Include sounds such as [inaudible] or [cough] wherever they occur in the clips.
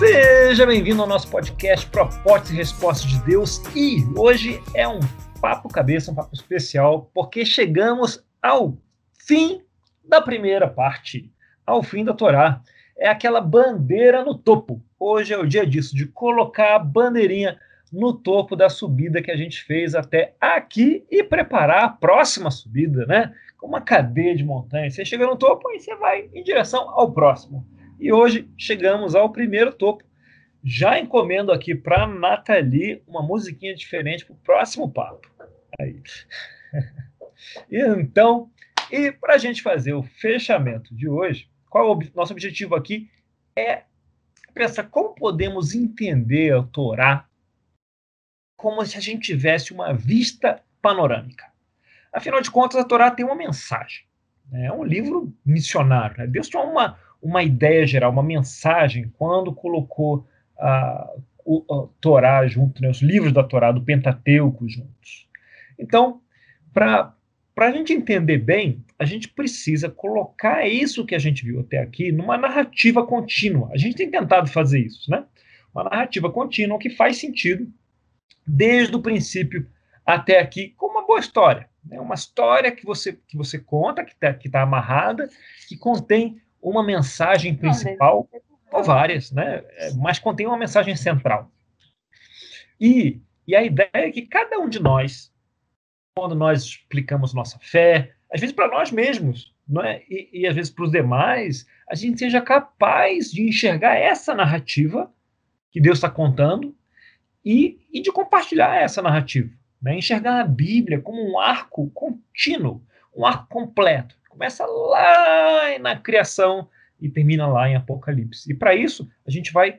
Seja bem-vindo ao nosso podcast Propostas e Respostas de Deus e hoje é um papo cabeça, um papo especial, porque chegamos ao fim da primeira parte, ao fim da Torá. É aquela bandeira no topo. Hoje é o dia disso, de colocar a bandeirinha no topo da subida que a gente fez até aqui e preparar a próxima subida, né? Uma cadeia de montanhas. Você chega no topo e você vai em direção ao próximo. E hoje chegamos ao primeiro topo. Já encomendo aqui para Nathalie uma musiquinha diferente para o próximo papo. Aí. [laughs] então, e para a gente fazer o fechamento de hoje, qual o nosso objetivo aqui? É pensar como podemos entender a Torá como se a gente tivesse uma vista panorâmica. Afinal de contas, a Torá tem uma mensagem. Né? É um livro missionário. Né? Deus tinha uma, uma ideia geral, uma mensagem, quando colocou a, o, a Torá junto, né? os livros da Torá, do Pentateuco juntos. Então, para a gente entender bem, a gente precisa colocar isso que a gente viu até aqui numa narrativa contínua. A gente tem tentado fazer isso, né? Uma narrativa contínua que faz sentido desde o princípio até aqui, como uma boa história. Né? Uma história que você, que você conta, que está que tá amarrada, que contém uma mensagem principal, ou várias, né? É, mas contém uma mensagem central. E, e a ideia é que cada um de nós quando nós explicamos nossa fé, às vezes para nós mesmos, não é? e, e às vezes para os demais, a gente seja capaz de enxergar essa narrativa que Deus está contando e, e de compartilhar essa narrativa. Né? Enxergar a Bíblia como um arco contínuo, um arco completo. Começa lá na criação e termina lá em Apocalipse. E para isso, a gente vai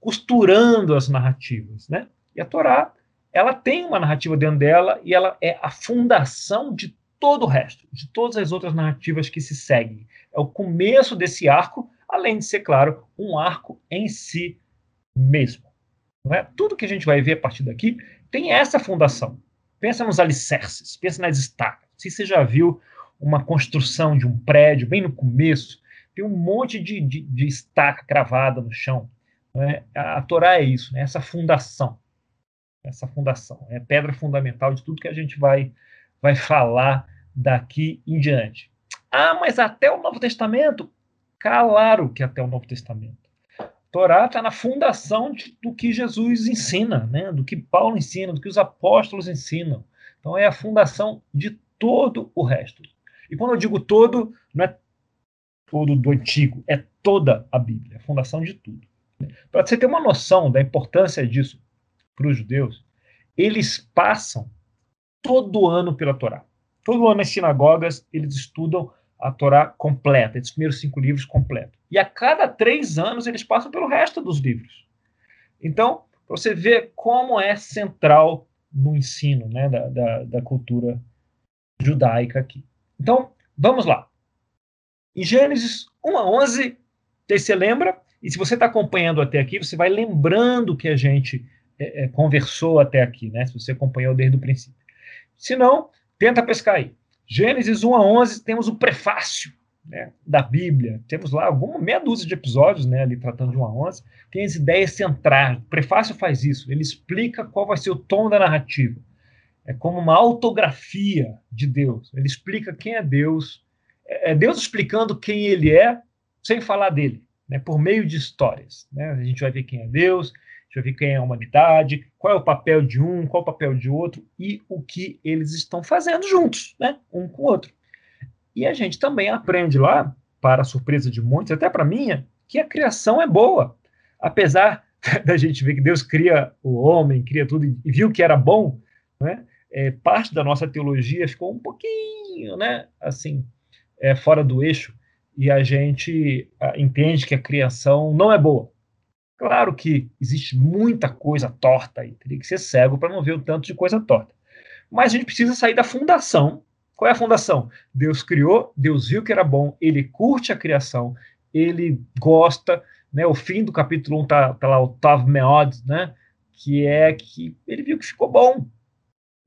costurando as narrativas. Né? E a Torá ela tem uma narrativa dentro dela e ela é a fundação de todo o resto, de todas as outras narrativas que se seguem. É o começo desse arco, além de ser, claro, um arco em si mesmo. Não é? Tudo que a gente vai ver a partir daqui tem essa fundação. Pensa nos alicerces, pensa nas estacas. Se você já viu uma construção de um prédio bem no começo, tem um monte de, de, de estaca cravada no chão. É? A, a Torá é isso, né? essa fundação essa fundação. É pedra fundamental de tudo que a gente vai, vai falar daqui em diante. Ah, mas até o Novo Testamento? Claro que até o Novo Testamento. Torá está na fundação de, do que Jesus ensina, né? do que Paulo ensina, do que os apóstolos ensinam. Então é a fundação de todo o resto. E quando eu digo todo, não é todo do antigo, é toda a Bíblia, a fundação de tudo. Para você ter uma noção da importância disso para os judeus, eles passam todo ano pela Torá. Todo ano nas sinagogas eles estudam a Torá completa, esses primeiros cinco livros completos. E a cada três anos eles passam pelo resto dos livros. Então, para você ver como é central no ensino né, da, da, da cultura judaica aqui. Então, vamos lá. Em Gênesis 1 a 11, você lembra? E se você está acompanhando até aqui, você vai lembrando que a gente é, é, conversou até aqui, né? Se você acompanhou desde o princípio. Se não, tenta pescar aí. Gênesis 1 a 11, temos o prefácio né, da Bíblia. Temos lá alguma meia dúzia de episódios, né, ali tratando de 1 a 11. Tem as ideias centrais. O prefácio faz isso. Ele explica qual vai ser o tom da narrativa. É como uma autografia de Deus. Ele explica quem é Deus. É, é Deus explicando quem ele é, sem falar dele, né, por meio de histórias. Né? A gente vai ver quem é Deus, deixa eu ver quem é a humanidade, qual é o papel de um, qual é o papel de outro e o que eles estão fazendo juntos, né? Um com o outro. E a gente também aprende lá, para a surpresa de muitos, até para minha, que a criação é boa. Apesar [laughs] da gente ver que Deus cria o homem, cria tudo e viu que era bom, né? É, parte da nossa teologia ficou um pouquinho, né? Assim, é, fora do eixo e a gente entende que a criação não é boa. Claro que existe muita coisa torta aí, teria que ser cego para não ver o tanto de coisa torta. Mas a gente precisa sair da fundação. Qual é a fundação? Deus criou, Deus viu que era bom, ele curte a criação, ele gosta, né? O fim do capítulo 1 tá, tá lá o Tav Meod, né? Que é que ele viu que ficou bom,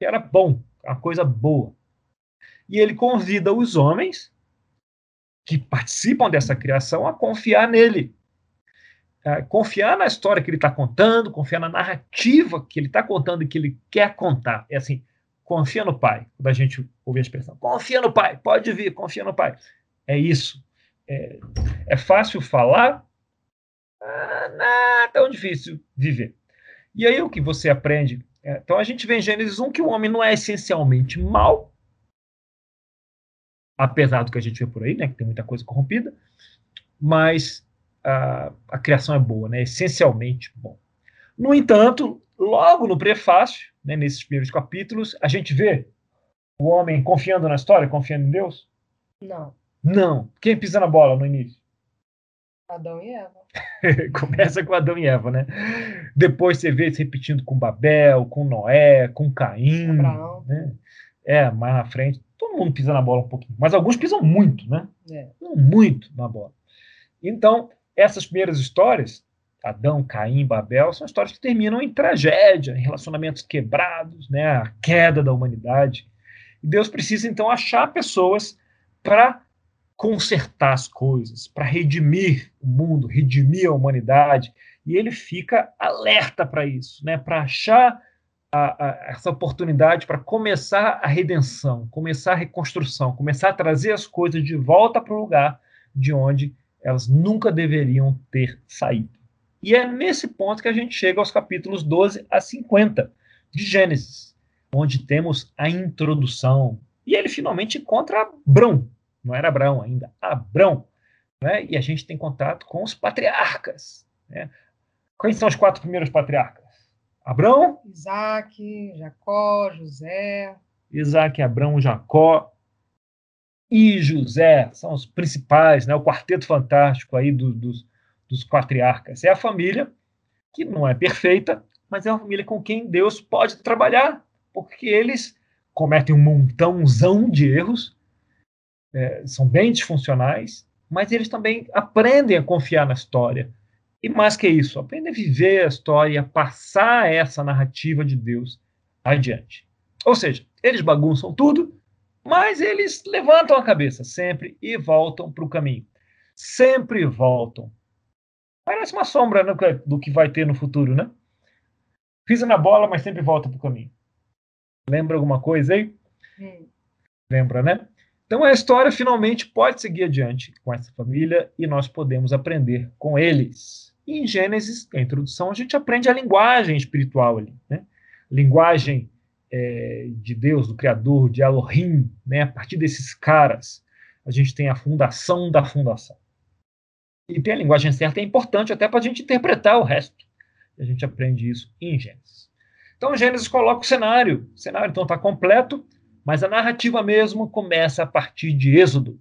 que era bom, uma coisa boa. E ele convida os homens que participam dessa criação a confiar nele, é, confiar na história que ele está contando, confiar na narrativa que ele está contando e que ele quer contar. É assim, confia no pai. Quando a gente ouve a expressão, confia no pai, pode vir, confia no pai. É isso. É, é fácil falar, ah, não é tão difícil viver. E aí o que você aprende? É, então a gente vê em Gênesis 1 que o homem não é essencialmente mal, apesar do que a gente vê por aí, né, que tem muita coisa corrompida, mas a, a criação é boa, né, essencialmente bom. No entanto, logo no prefácio, né, nesses primeiros capítulos, a gente vê o homem confiando na história, confiando em Deus? Não. Não. Quem pisa na bola no início? Adão e Eva. [laughs] Começa com Adão e Eva, né? Depois você vê se repetindo com Babel, com Noé, com Caim. Abraão. Né? É, mais na frente. Todo mundo pisa na bola um pouquinho. Mas alguns pisam muito, né? É. Muito na bola. Então, essas primeiras histórias, Adão, Caim, Babel, são histórias que terminam em tragédia, em relacionamentos quebrados, né? A queda da humanidade. E Deus precisa, então, achar pessoas para consertar as coisas, para redimir o mundo, redimir a humanidade. E ele fica alerta para isso, né? para achar a, a, essa oportunidade para começar a redenção, começar a reconstrução, começar a trazer as coisas de volta para o lugar de onde elas nunca deveriam ter saído. E é nesse ponto que a gente chega aos capítulos 12 a 50 de Gênesis, onde temos a introdução. E ele finalmente encontra Abrão, não era Abraão ainda, Abrão. Né? E a gente tem contato com os patriarcas. Né? Quais são os quatro primeiros patriarcas? Abrão, Isaac, Jacó, José. Isaac, Abrão, Jacó e José são os principais, né? o quarteto fantástico aí do, dos, dos patriarcas. É a família que não é perfeita, mas é uma família com quem Deus pode trabalhar, porque eles cometem um montãozão de erros, é, são bem disfuncionais, mas eles também aprendem a confiar na história. E mais que isso, aprendem a viver a história, a passar essa narrativa de Deus adiante. Ou seja, eles bagunçam tudo, mas eles levantam a cabeça sempre e voltam para o caminho. Sempre voltam. Parece uma sombra né, do que vai ter no futuro, né? Pisa na bola, mas sempre volta para o caminho. Lembra alguma coisa aí? Hum. Lembra, né? Então a história finalmente pode seguir adiante com essa família e nós podemos aprender com eles. Em Gênesis, a introdução, a gente aprende a linguagem espiritual ali, né? Linguagem é, de Deus, do Criador, de Elohim, né? A partir desses caras, a gente tem a fundação da fundação. E ter a linguagem certa é importante até para a gente interpretar o resto. A gente aprende isso em Gênesis. Então, Gênesis coloca o cenário. O cenário, então, está completo mas a narrativa mesmo começa a partir de Êxodo.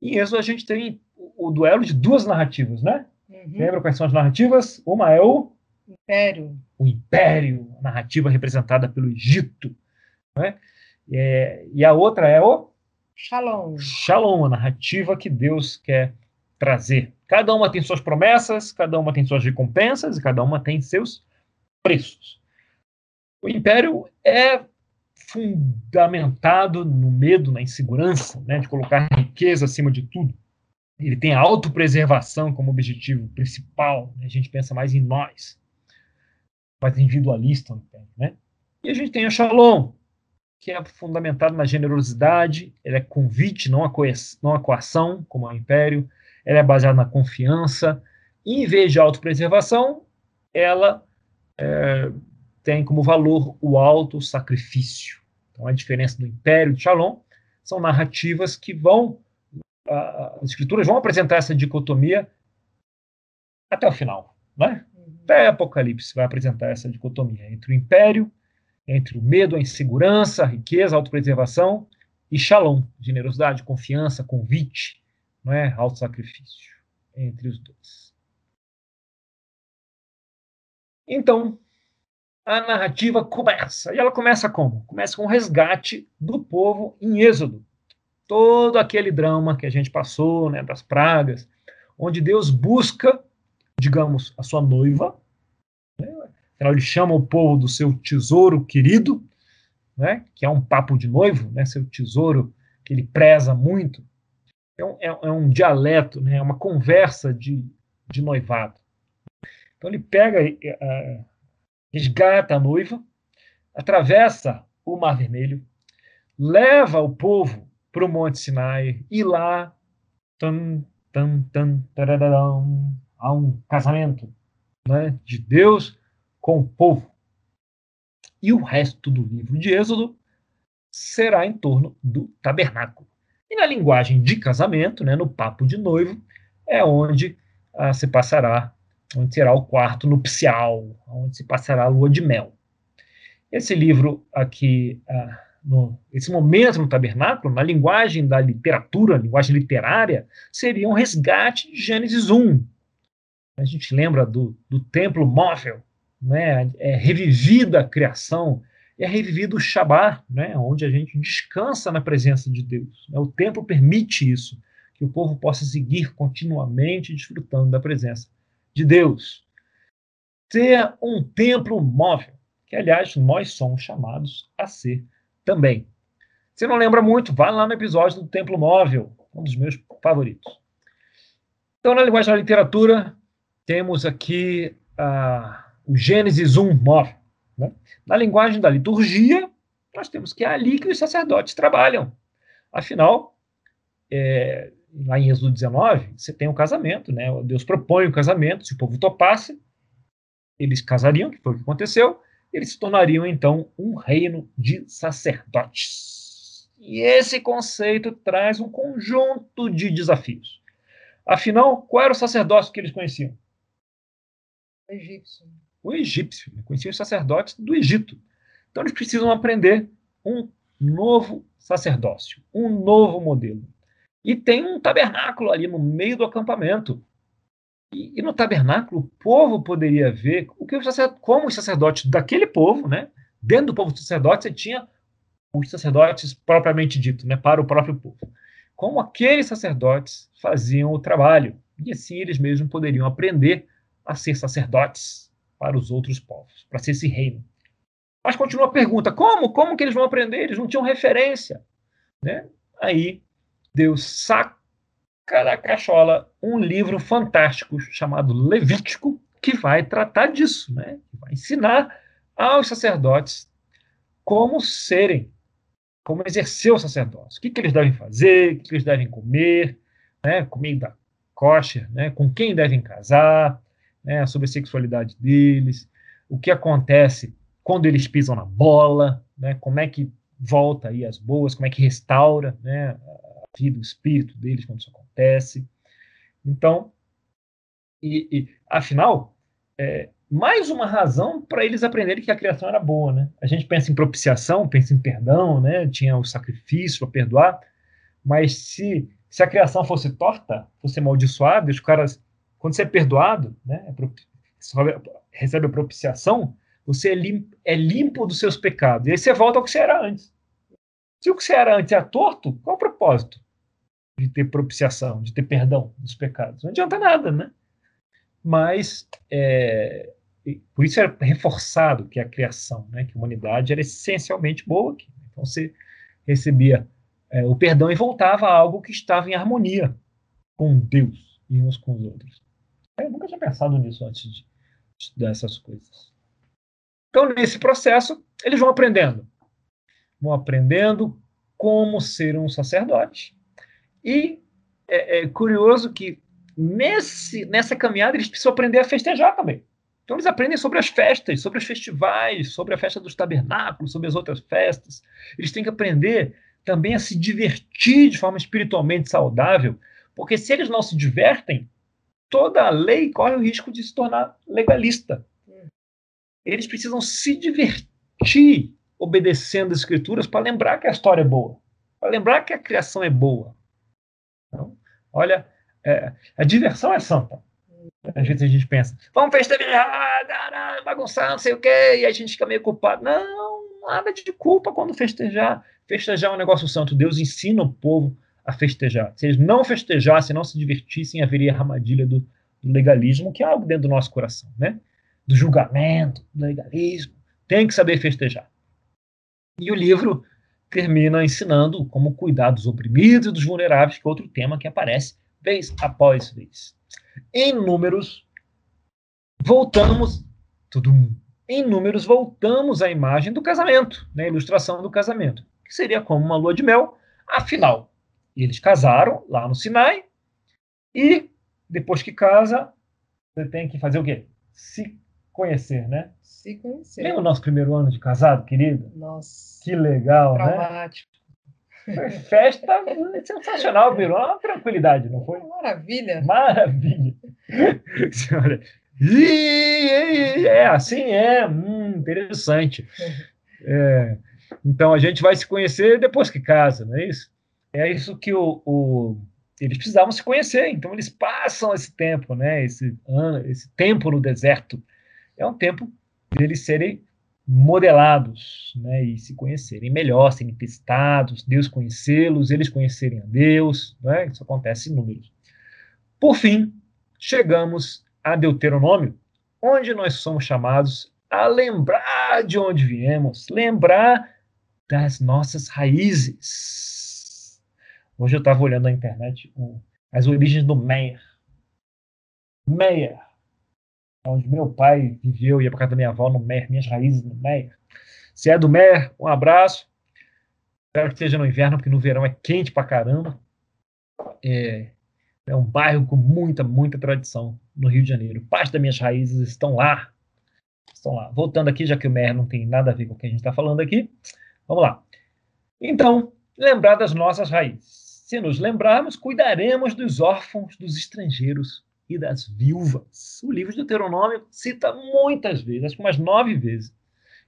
Em Êxodo a gente tem o, duelo de duas narrativas, né? Uhum. Lembra quais são as narrativas? Uma é o Império. O Império, a narrativa representada pelo Egito. Né? É, e a outra é o Shalom. Shalom, a narrativa que Deus quer trazer. Cada uma tem suas promessas, cada uma tem suas recompensas e cada uma tem seus preços. O Império é fundamentado no medo, na insegurança, né, de colocar riqueza acima de tudo. Ele tem a autopreservação como objetivo principal. Né? A gente pensa mais em nós, mais individualista, né? E a gente tem a Shalom, que é fundamentado na generosidade, ela é convite, não a, não a coação, como é o Império, ela é baseada na confiança, e em vez de autopreservação, ela é, tem como valor o alto sacrifício. Então, a diferença do Império de Shalom são narrativas que vão, as escrituras vão apresentar essa dicotomia até o final, né? Uhum. Até Apocalipse vai apresentar essa dicotomia entre o Império, entre o medo, a insegurança, a riqueza, a autopreservação e Shalom, generosidade, confiança, convite, não é? Alto sacrifício entre os dois. Então, a narrativa começa. E ela começa como? Começa com o resgate do povo em Êxodo. Todo aquele drama que a gente passou, né, das pragas, onde Deus busca, digamos, a sua noiva. Né? Ele chama o povo do seu tesouro querido, né, que é um papo de noivo, né, seu tesouro que ele preza muito. É um, é, é um dialeto, né, é uma conversa de, de noivado. Então ele pega, uh, resgata a noiva, atravessa o Mar Vermelho, leva o povo para o Monte Sinai e lá tan, há um casamento né, de Deus com o povo. E o resto do livro de Êxodo será em torno do tabernáculo. E na linguagem de casamento, né, no papo de noivo, é onde ah, se passará, onde será o quarto nupcial, onde se passará a lua de mel. Esse livro aqui, ah, no, esse momento no tabernáculo, na linguagem da literatura, linguagem literária, seria um resgate de Gênesis 1. A gente lembra do, do templo móvel, né? é revivida a criação, é revivido o Shabat, né? onde a gente descansa na presença de Deus. Né? O templo permite isso que o povo possa seguir continuamente desfrutando da presença de Deus. Ter um templo móvel, que aliás nós somos chamados a ser também. Se não lembra muito, vá lá no episódio do templo móvel, um dos meus favoritos. Então, na linguagem da literatura, temos aqui ah, o Gênesis 1 móvel. Né? Na linguagem da liturgia, nós temos que é ali que os sacerdotes trabalham. Afinal, é, lá em Êxodo 19, você tem um casamento, né? Deus propõe o um casamento, se o povo topasse, eles casariam, que foi o que aconteceu, eles se tornariam então um reino de sacerdotes. E esse conceito traz um conjunto de desafios. Afinal, qual era o sacerdócio que eles conheciam? O egípcio. O egípcio. Né? Conheciam os sacerdotes do Egito. Então eles precisam aprender um novo sacerdócio, um novo modelo. E tem um tabernáculo ali no meio do acampamento. E, e no tabernáculo, o povo poderia ver o que os como os sacerdotes daquele povo, né? Dentro do povo dos sacerdotes, você tinha os sacerdotes propriamente dito, né? Para o próprio povo. Como aqueles sacerdotes faziam o trabalho. E assim eles mesmos poderiam aprender a ser sacerdotes para os outros povos, para ser esse reino. Mas continua a pergunta: como? Como que eles vão aprender? Eles não tinham referência. Né? Aí Deus saca da cachola um livro fantástico chamado Levítico, que vai tratar disso, né? vai ensinar aos sacerdotes como serem, como exercer o sacerdócio, o que, que eles devem fazer, o que, que eles devem comer, né? comida kosher, né? com quem devem casar, né? sobre a sexualidade deles, o que acontece quando eles pisam na bola, né? como é que volta aí as boas, como é que restaura né? Vida, o espírito deles quando isso acontece. Então, e, e afinal, é, mais uma razão para eles aprenderem que a criação era boa, né? A gente pensa em propiciação, pensa em perdão, né? Tinha o sacrifício para perdoar, mas se, se a criação fosse torta, fosse amaldiçoada, os caras, quando você é perdoado, né? É recebe a propiciação, você é limpo, é limpo dos seus pecados. E aí você volta ao que você era antes. Se o que você era antes é torto, qual é o propósito? De ter propiciação, de ter perdão dos pecados. Não adianta nada, né? Mas é, por isso é reforçado que a criação, né, que a humanidade era essencialmente boa. Aqui. Então você recebia é, o perdão e voltava a algo que estava em harmonia com Deus e uns com os outros. Eu nunca tinha pensado nisso antes de estudar essas coisas. Então, nesse processo, eles vão aprendendo. Vão aprendendo como ser um sacerdote, e é, é curioso que nesse, nessa caminhada eles precisam aprender a festejar também. Então eles aprendem sobre as festas, sobre os festivais, sobre a festa dos tabernáculos, sobre as outras festas. Eles têm que aprender também a se divertir de forma espiritualmente saudável, porque se eles não se divertem, toda a lei corre o risco de se tornar legalista. Eles precisam se divertir obedecendo as escrituras para lembrar que a história é boa, para lembrar que a criação é boa, olha, é, a diversão é santa. Às vezes a gente pensa, vamos festejar, bagunçar, não sei o quê, e a gente fica meio culpado. Não, nada de culpa quando festejar. Festejar é um negócio santo. Deus ensina o povo a festejar. Se eles não festejassem, não se divertissem, haveria a armadilha do, do legalismo, que é algo dentro do nosso coração, né? Do julgamento, do legalismo. Tem que saber festejar. E o livro termina ensinando como cuidar dos oprimidos e dos vulneráveis, que é outro tema que aparece vez após vez. Em Números, voltamos, tudo em números, voltamos à imagem do casamento, né, a ilustração do casamento, que seria como uma lua de mel. Afinal, eles casaram lá no Sinai e depois que casa, você tem que fazer o quê? Se conhecer, né? Se conhecer. Lembra o nosso primeiro ano de casado, querido? Nossa. Que legal, Traumático. né? Foi festa sensacional, [laughs] virou uma tranquilidade, não foi? Maravilha. Maravilha. [laughs] Senhora, é, assim é, hum, interessante. É, então a gente vai se conhecer depois que casa, não é isso? É isso que o, o, eles precisavam se conhecer, então eles passam esse tempo, né? Esse ano, esse tempo no deserto é um tempo deles serem modelados, né? E se conhecerem melhor, serem testados, Deus conhecê-los, eles conhecerem a Deus, né? Isso acontece em números. Por fim, chegamos a Deuteronômio, onde nós somos chamados a lembrar de onde viemos, lembrar das nossas raízes. Hoje eu estava olhando na internet as origens do Meyer. Meyer, onde meu pai viveu, ia para casa da minha avó no Meyer, minhas raízes no Meyer. Se é do Meyer, um abraço. Espero que esteja no inverno, porque no verão é quente pra caramba. É, é um bairro com muita, muita tradição no Rio de Janeiro. Parte das minhas raízes estão lá. Estão lá. Voltando aqui, já que o Mer não tem nada a ver com o que a gente está falando aqui. Vamos lá. Então, lembrar das nossas raízes. Se nos lembrarmos, cuidaremos dos órfãos, dos estrangeiros e das viúvas. O livro de Deuteronômio cita muitas vezes, acho que umas nove vezes,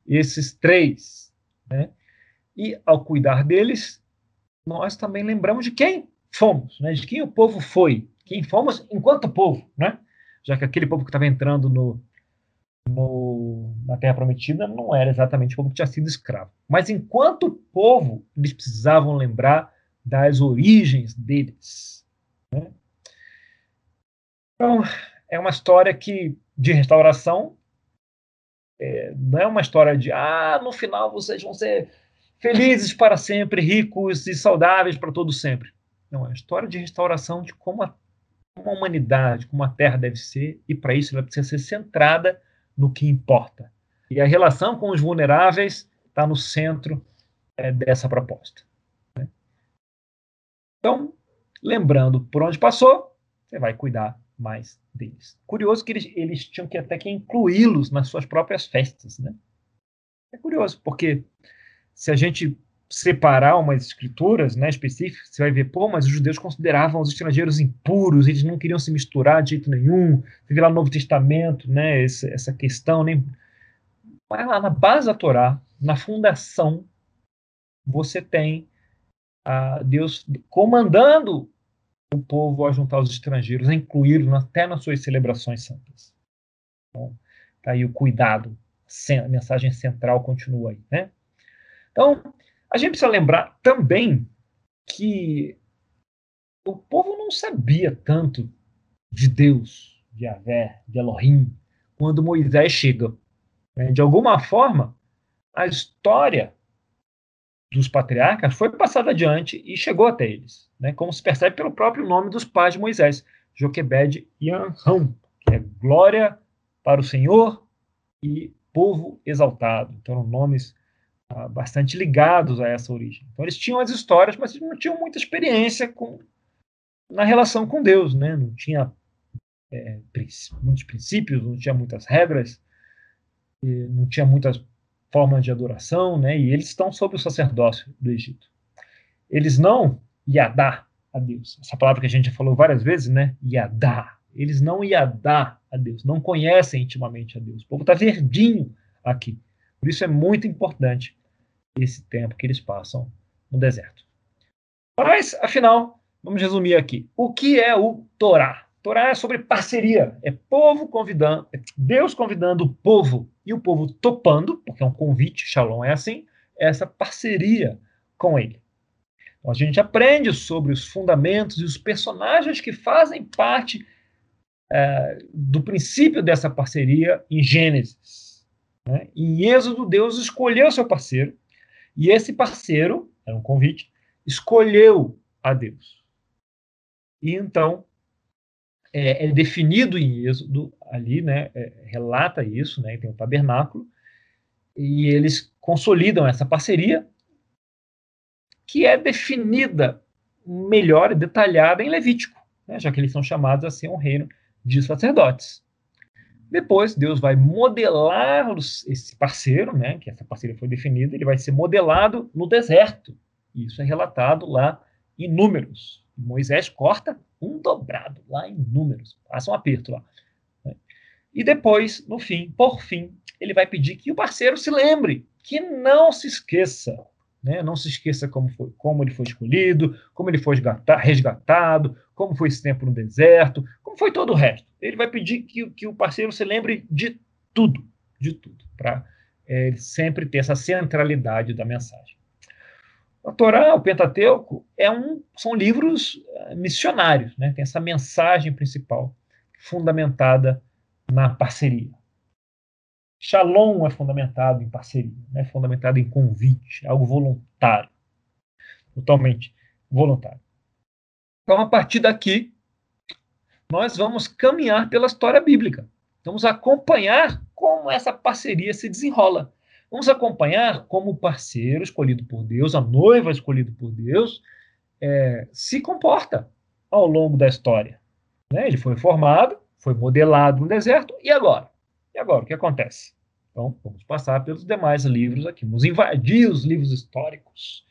esses três. Né? E ao cuidar deles, nós também lembramos de quem fomos, né? de quem o povo foi, quem fomos enquanto povo, né? já que aquele povo que estava entrando no, no, na Terra Prometida não era exatamente o povo que tinha sido escravo. Mas enquanto povo, eles precisavam lembrar das origens deles. Então, é uma história que de restauração é, não é uma história de ah, no final vocês vão ser felizes para sempre, ricos e saudáveis para todo sempre. Não, é a história de restauração de como a, como a humanidade, como a Terra deve ser, e para isso ela precisa ser centrada no que importa. E a relação com os vulneráveis está no centro é, dessa proposta. Né? Então, lembrando por onde passou, você vai cuidar mais deles. Curioso que eles, eles tinham que até que incluí-los nas suas próprias festas, né? É curioso, porque se a gente separar umas escrituras né, específicas, você vai ver, pô, mas os judeus consideravam os estrangeiros impuros, eles não queriam se misturar de jeito nenhum. Você vê lá no Novo Testamento, né, essa, essa questão, nem vai lá na base da Torá, na fundação, você tem a Deus comandando o povo a juntar os estrangeiros, a incluí-los até nas suas celebrações santas. Então, tá aí o cuidado, a mensagem central continua aí, né? Então, a gente precisa lembrar também que o povo não sabia tanto de Deus, de Avé, de Elohim, quando Moisés chega. Né? De alguma forma, a história dos patriarcas foi passada adiante e chegou até eles, né? como se percebe pelo próprio nome dos pais de Moisés, Joquebed e Anrão, que é glória para o Senhor e povo exaltado. Então, nomes bastante ligados a essa origem. Então eles tinham as histórias, mas eles não tinham muita experiência com, na relação com Deus, né? Não tinha é, muitos princípios, não tinha muitas regras, não tinha muitas formas de adoração, né? E eles estão sob o sacerdócio do Egito. Eles não iadá a Deus. Essa palavra que a gente já falou várias vezes, né? Iadá. Eles não iadá a Deus, não conhecem intimamente a Deus. O povo está verdinho aqui. Por isso é muito importante esse tempo que eles passam no deserto. Mas, afinal, vamos resumir aqui. O que é o Torá? Torá é sobre parceria, é povo convidando, é Deus convidando o povo e o povo topando, porque é um convite, Shalom é assim, essa parceria com ele. Então, a gente aprende sobre os fundamentos e os personagens que fazem parte é, do princípio dessa parceria em Gênesis. Né? Em Êxodo, Deus escolheu seu parceiro e esse parceiro, era um convite, escolheu a Deus. E então é, é definido em Êxodo ali, né, é, relata isso, né, tem o tabernáculo, e eles consolidam essa parceria, que é definida melhor e detalhada em Levítico, né, já que eles são chamados a ser um reino de sacerdotes. Depois, Deus vai modelar esse parceiro, né, que essa parceria foi definida, ele vai ser modelado no deserto. Isso é relatado lá em Números. Moisés corta um dobrado lá em Números. Passa um aperto lá. Né? E depois, no fim, por fim, ele vai pedir que o parceiro se lembre, que não se esqueça. Né? Não se esqueça como, foi, como ele foi escolhido, como ele foi resgatado, como foi esse tempo no deserto, como foi todo o resto. Ele vai pedir que, que o parceiro se lembre de tudo, de tudo, para é, sempre ter essa centralidade da mensagem. A Torá, o Pentateuco, é um, são livros eh, missionários, né? tem essa mensagem principal fundamentada na parceria. Shalom é fundamentado em parceria, é né? fundamentado em convite, algo voluntário, totalmente voluntário. Então, a partir daqui, nós vamos caminhar pela história bíblica. Vamos acompanhar como essa parceria se desenrola. Vamos acompanhar como o parceiro escolhido por Deus, a noiva escolhida por Deus, é, se comporta ao longo da história. Né? Ele foi formado, foi modelado no deserto, e agora? E agora, o que acontece? Então, vamos passar pelos demais livros aqui, vamos invadir os livros históricos.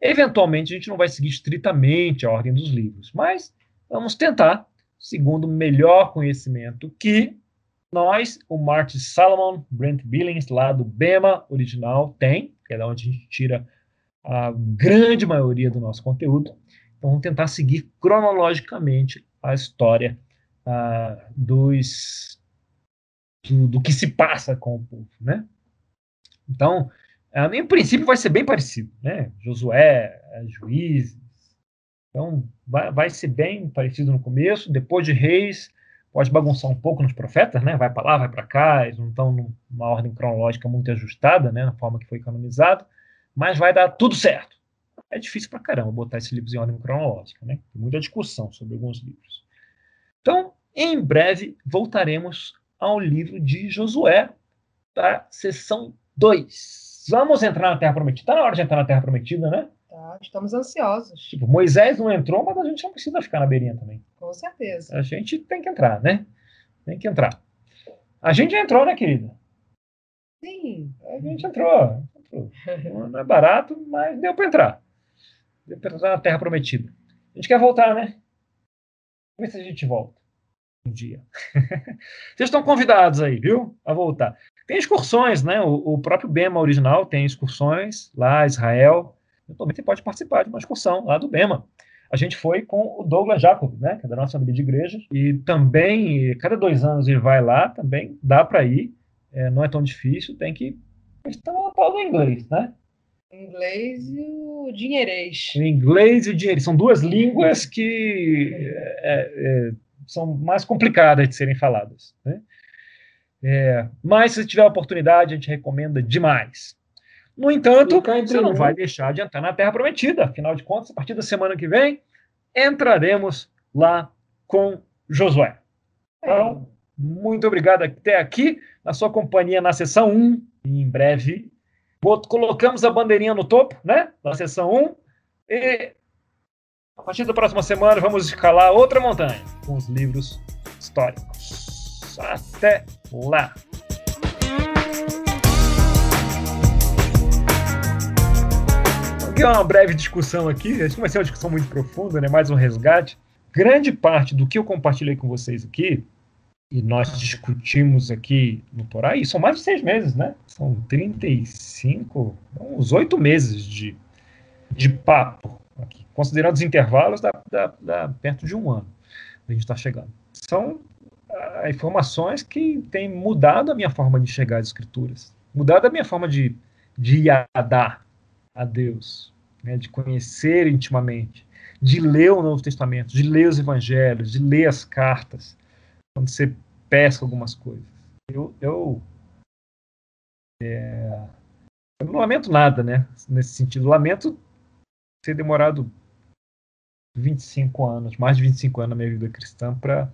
Eventualmente, a gente não vai seguir estritamente a ordem dos livros, mas vamos tentar, segundo o melhor conhecimento que nós, o Martin Salomon, Brent Billings, lá do Bema original, tem, que é da onde a gente tira a grande maioria do nosso conteúdo. Então, vamos tentar seguir cronologicamente a história uh, dos, do, do, que se passa com o povo, né? Então, uh, em princípio vai ser bem parecido, né? Josué, uh, Juízes. Então, vai, vai ser bem parecido no começo. Depois de Reis, pode bagunçar um pouco nos profetas, né? Vai para lá, vai para cá, eles não estão numa ordem cronológica muito ajustada, né? Na forma que foi canonizado, mas vai dar tudo certo. É difícil para caramba botar esses livros em ordem cronológica, né? Tem muita discussão sobre alguns livros. Então, em breve voltaremos ao livro de Josué, da sessão 2. Vamos entrar na Terra Prometida. Está na hora de entrar na Terra Prometida, né? Tá, estamos ansiosos. Tipo, Moisés não entrou, mas a gente não precisa ficar na beirinha também. Com certeza. A gente tem que entrar, né? Tem que entrar. A gente já entrou, né, querida? Sim. A gente entrou. entrou. Não é barato, mas deu para entrar. Deu para entrar na Terra Prometida. A gente quer voltar, né? Vamos ver se a gente volta um dia. [laughs] Vocês estão convidados aí, viu? A voltar. Tem excursões, né? O, o próprio Bema original tem excursões lá, Israel eventualmente você pode participar de uma excursão lá do BEMA. A gente foi com o Douglas Jacob, né, que é da nossa família de igreja, e também, cada dois anos ele vai lá, também dá para ir, é, não é tão difícil, tem que estar no tal do inglês, né? inglês e o dinheirês. O inglês e o dinheiro são duas línguas que é, é, são mais complicadas de serem faladas. Né? É, mas se tiver oportunidade, a gente recomenda demais. No entanto, você não vai deixar de entrar na Terra Prometida. Afinal de contas, a partir da semana que vem, entraremos lá com Josué. Então, muito obrigado até aqui, na sua companhia na sessão 1. E em breve, colocamos a bandeirinha no topo, né? Da sessão 1. E a partir da próxima semana, vamos escalar outra montanha com os livros históricos. Até lá! É uma breve discussão aqui, acho que vai ser uma discussão muito profunda, né? mais um resgate. Grande parte do que eu compartilhei com vocês aqui, e nós discutimos aqui no Torá, e são mais de seis meses, né? São 35, uns oito meses de, de papo aqui, considerando os intervalos da, da, perto de um ano a gente está chegando. São ah, informações que têm mudado a minha forma de enxergar as escrituras, mudado a minha forma de, de iadar a Deus, né, de conhecer intimamente, de ler o Novo Testamento, de ler os Evangelhos, de ler as cartas, quando você pesca algumas coisas. Eu, eu, é, eu não lamento nada, né? Nesse sentido, lamento ter demorado 25 anos, mais de 25 anos na minha vida cristã, para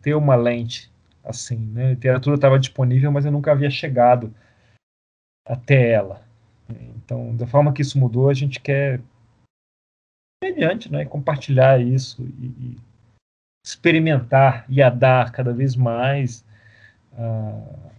ter uma lente assim. Né? A literatura estava disponível, mas eu nunca havia chegado até ela. Então, da forma que isso mudou, a gente quer mediante, né, compartilhar isso e, e experimentar e a dar cada vez mais a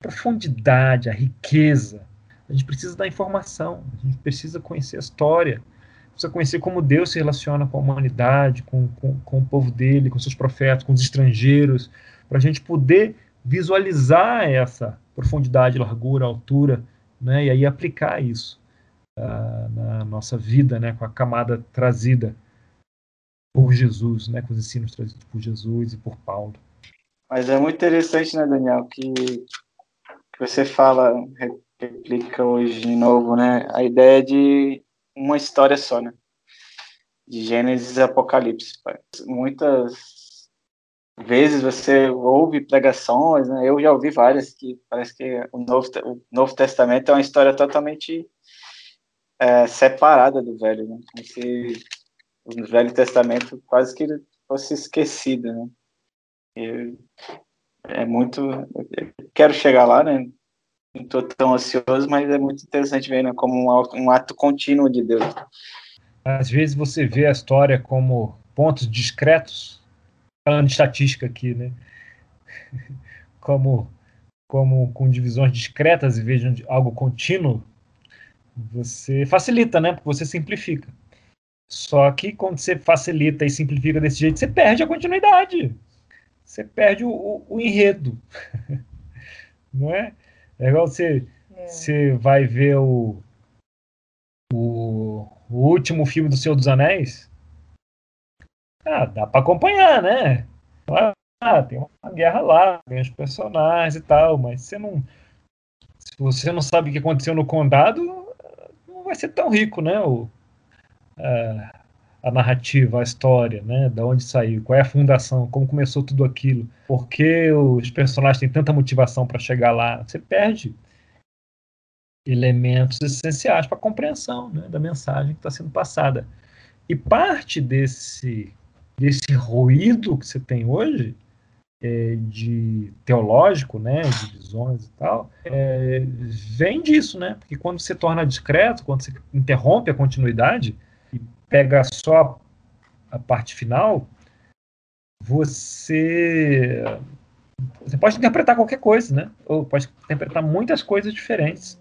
profundidade, a riqueza. A gente precisa da informação, a gente precisa conhecer a história, precisa conhecer como Deus se relaciona com a humanidade, com, com, com o povo dele, com seus profetas, com os estrangeiros, para a gente poder visualizar essa profundidade, largura, altura, né, e aí aplicar isso uh, na nossa vida, né, com a camada trazida por Jesus, né, com os ensinos trazidos por Jesus e por Paulo. Mas é muito interessante, né, Daniel, que, você fala, replica hoje de novo, né, a ideia de uma história só, né, de Gênesis e Apocalipse. Muitas vezes você ouve pregações, né, eu já ouvi várias que parece que o Novo, o Novo Testamento é uma história totalmente é, separada do Velho, né, como se o Velho Testamento quase que fosse esquecido, né? É muito. quero chegar lá, né? Não estou tão ansioso, mas é muito interessante ver, né? Como um, um ato contínuo de Deus. Às vezes você vê a história como pontos discretos, falando de estatística aqui, né? [laughs] Como, como com divisões discretas e vejam algo contínuo, você facilita, né? Porque você simplifica. Só que quando você facilita e simplifica desse jeito, você perde a continuidade. Você perde o, o, o enredo. [laughs] Não é? É igual você, é. você vai ver o, o, o último filme do Senhor dos Anéis. Ah, dá para acompanhar, né? Ah, tem uma guerra lá, tem os personagens e tal, mas você não. Se você não sabe o que aconteceu no condado, não vai ser tão rico, né? O, a, a narrativa, a história, né? Da onde saiu, qual é a fundação, como começou tudo aquilo, por que os personagens têm tanta motivação para chegar lá. Você perde elementos essenciais para a compreensão né, da mensagem que está sendo passada. E parte desse, desse ruído que você tem hoje, é, de teológico, né, de visões e tal, é, vem disso, né? Porque quando você torna discreto, quando você interrompe a continuidade, pega só a parte final, você você pode interpretar qualquer coisa, né? Ou pode interpretar muitas coisas diferentes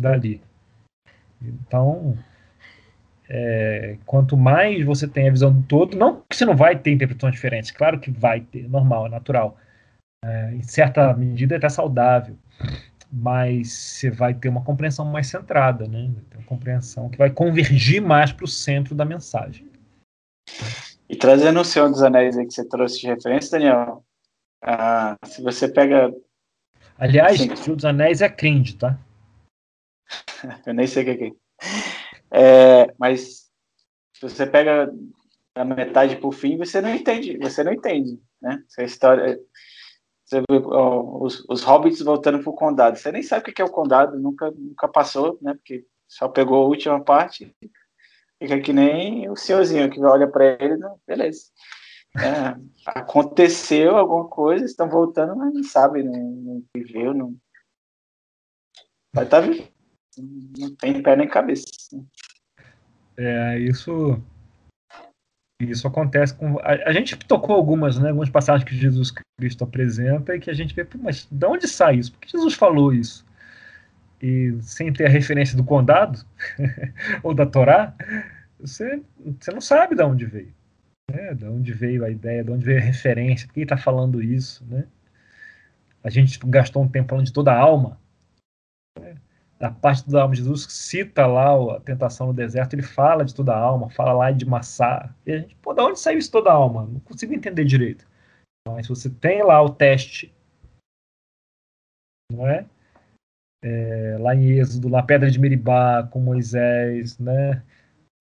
dali. Então, é, quanto mais você tem a visão do todo, não que você não vai ter interpretações diferentes, claro que vai ter, normal, é natural. É, em certa medida é até saudável mas você vai ter uma compreensão mais centrada, né? Uma compreensão que vai convergir mais para o centro da mensagem. E trazendo o Senhor dos Anéis aí que você trouxe de referência, Daniel, ah, se você pega. Aliás, o Senhor dos Anéis é cringe, tá? [laughs] Eu nem sei o que é. É. Mas se você pega a metade para o fim, você não entende, você não entende, né? Essa história, você vê ó, os, os hobbits voltando pro condado. Você nem sabe o que é o condado, nunca, nunca passou, né? Porque só pegou a última parte. Fica que nem o senhorzinho que olha para ele, não, beleza. É, aconteceu alguma coisa, estão voltando, mas não sabe, não, não viveu, não. Estar tá vivendo. Não tem pé nem cabeça. É, isso isso acontece com. A, a, gente tocou algumas, né, algumas passagens que Jesus Cristo apresenta e que a gente vê, mas de onde sai isso? Por que Jesus falou isso? E sem ter a referência do condado [laughs] ou da Torá, você, você não sabe de onde veio. Né? De onde veio a ideia, de onde veio a referência, por que está falando isso. Né? A gente gastou um tempo falando de toda a alma. Da parte da alma, Jesus cita lá a tentação no deserto, ele fala de toda a alma, fala lá de Massá. E a gente, pô, da onde saiu isso toda a alma? Não consigo entender direito. Mas você tem lá o teste, não é? é lá em Êxodo, lá Pedra de Meribá, com Moisés, né?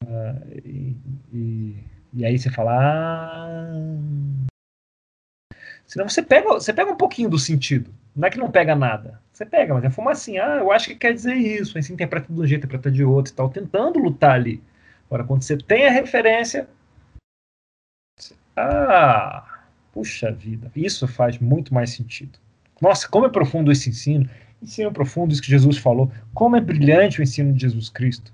Ah, e, e, e, aí você fala, ah... Senão você pega, você pega um pouquinho do sentido. Não é que não pega nada. Você pega, mas é fumacinha. Ah, eu acho que quer dizer isso. Aí se interpreta de um jeito, interpreta de outro e tal, tentando lutar ali Agora, quando você tem a referência, ah, puxa vida, isso faz muito mais sentido. Nossa, como é profundo esse ensino. Ensino profundo, isso que Jesus falou. Como é brilhante o ensino de Jesus Cristo.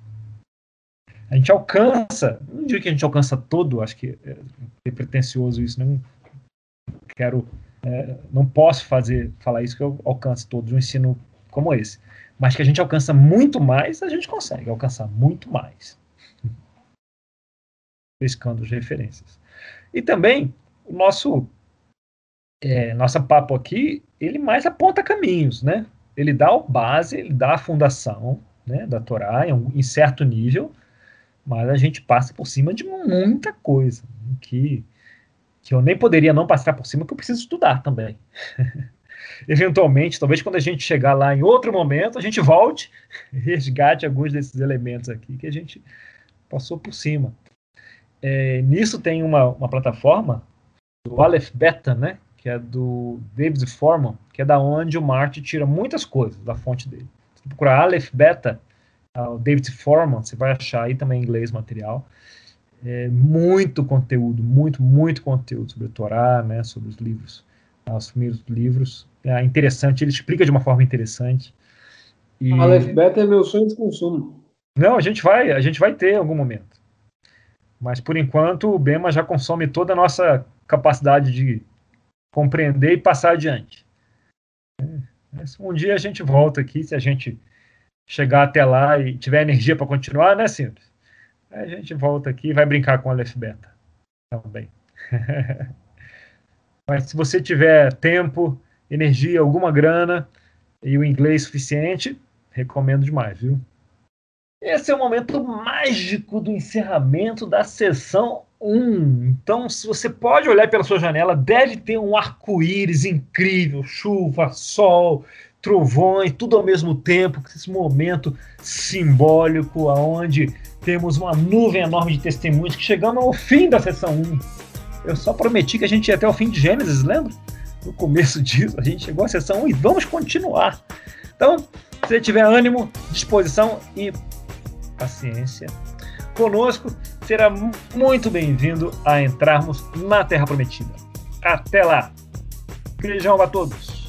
A gente alcança, não digo que a gente alcança todo, acho que é, é pretencioso isso, não quero, é, não posso fazer, falar isso que eu alcance todos um ensino como esse. Mas que a gente alcança muito mais, a gente consegue alcançar muito mais. [laughs] Pescando as referências. E também, o nosso é, nossa papo aqui, ele mais aponta caminhos, né? Ele dá a base, ele dá a fundação né, da Torá em, um, em certo nível, mas a gente passa por cima de muita coisa que, que eu nem poderia não passar por cima, que eu preciso estudar também. [laughs] Eventualmente, talvez quando a gente chegar lá em outro momento, a gente volte e resgate alguns desses elementos aqui que a gente passou por cima. É, nisso tem uma, uma plataforma, do Aleph Beta, né, que é do David Forman, que é da onde o Martin tira muitas coisas da fonte dele. Se procurar Aleph Beta, uh, o David Forman, você vai achar aí também em inglês material. É, muito conteúdo, muito, muito conteúdo sobre o Torá, né, sobre os livros, os primeiros livros. É interessante, ele explica de uma forma interessante. E... Aleph Beta é meu sonho de consumo. Não, a gente vai, a gente vai ter em algum momento. Mas por enquanto o Bema já consome toda a nossa capacidade de compreender e passar adiante. Um dia a gente volta aqui, se a gente chegar até lá e tiver energia para continuar, né, simples? A gente volta aqui e vai brincar com o Aleph Beta também. [laughs] Mas se você tiver tempo, energia, alguma grana e o inglês suficiente, recomendo demais, viu? Esse é o momento mágico do encerramento da sessão 1. Então, se você pode olhar pela sua janela, deve ter um arco-íris incrível, chuva, sol, trovões, tudo ao mesmo tempo, esse momento simbólico aonde temos uma nuvem enorme de testemunhos que chegamos ao fim da sessão 1. Eu só prometi que a gente ia até o fim de Gênesis, lembra? No começo disso, a gente chegou à sessão 1 e vamos continuar. Então, se você tiver ânimo, disposição e paciência conosco, será muito bem-vindo a entrarmos na Terra Prometida. Até lá! Beijão a todos!